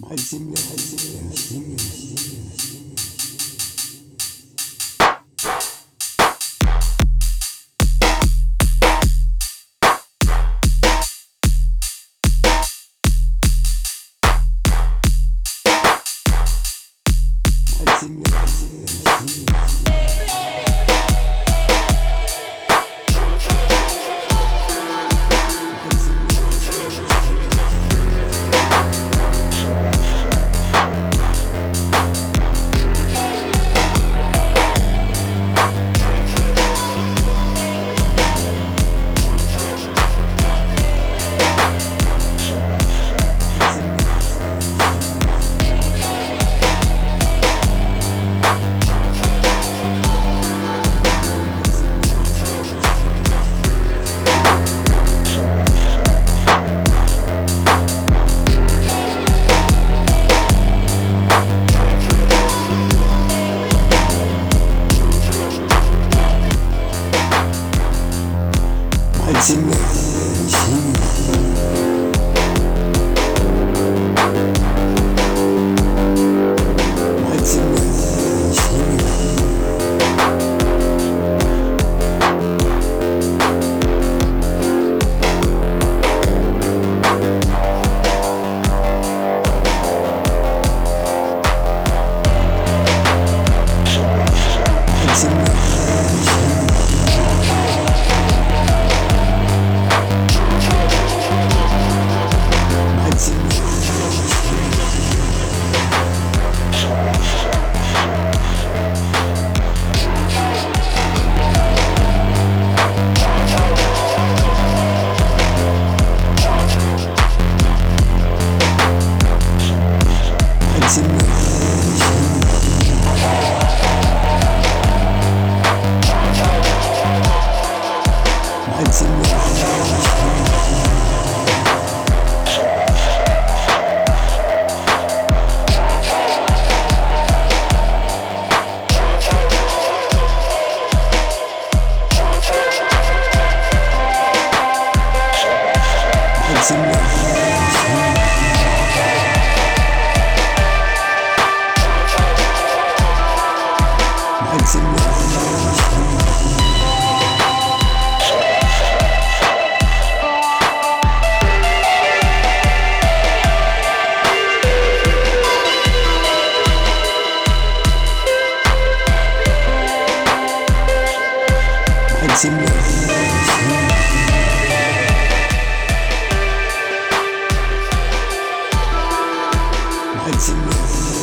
Azimle, azimle, azimle, azimle, azimle. Azimle, azimle. It's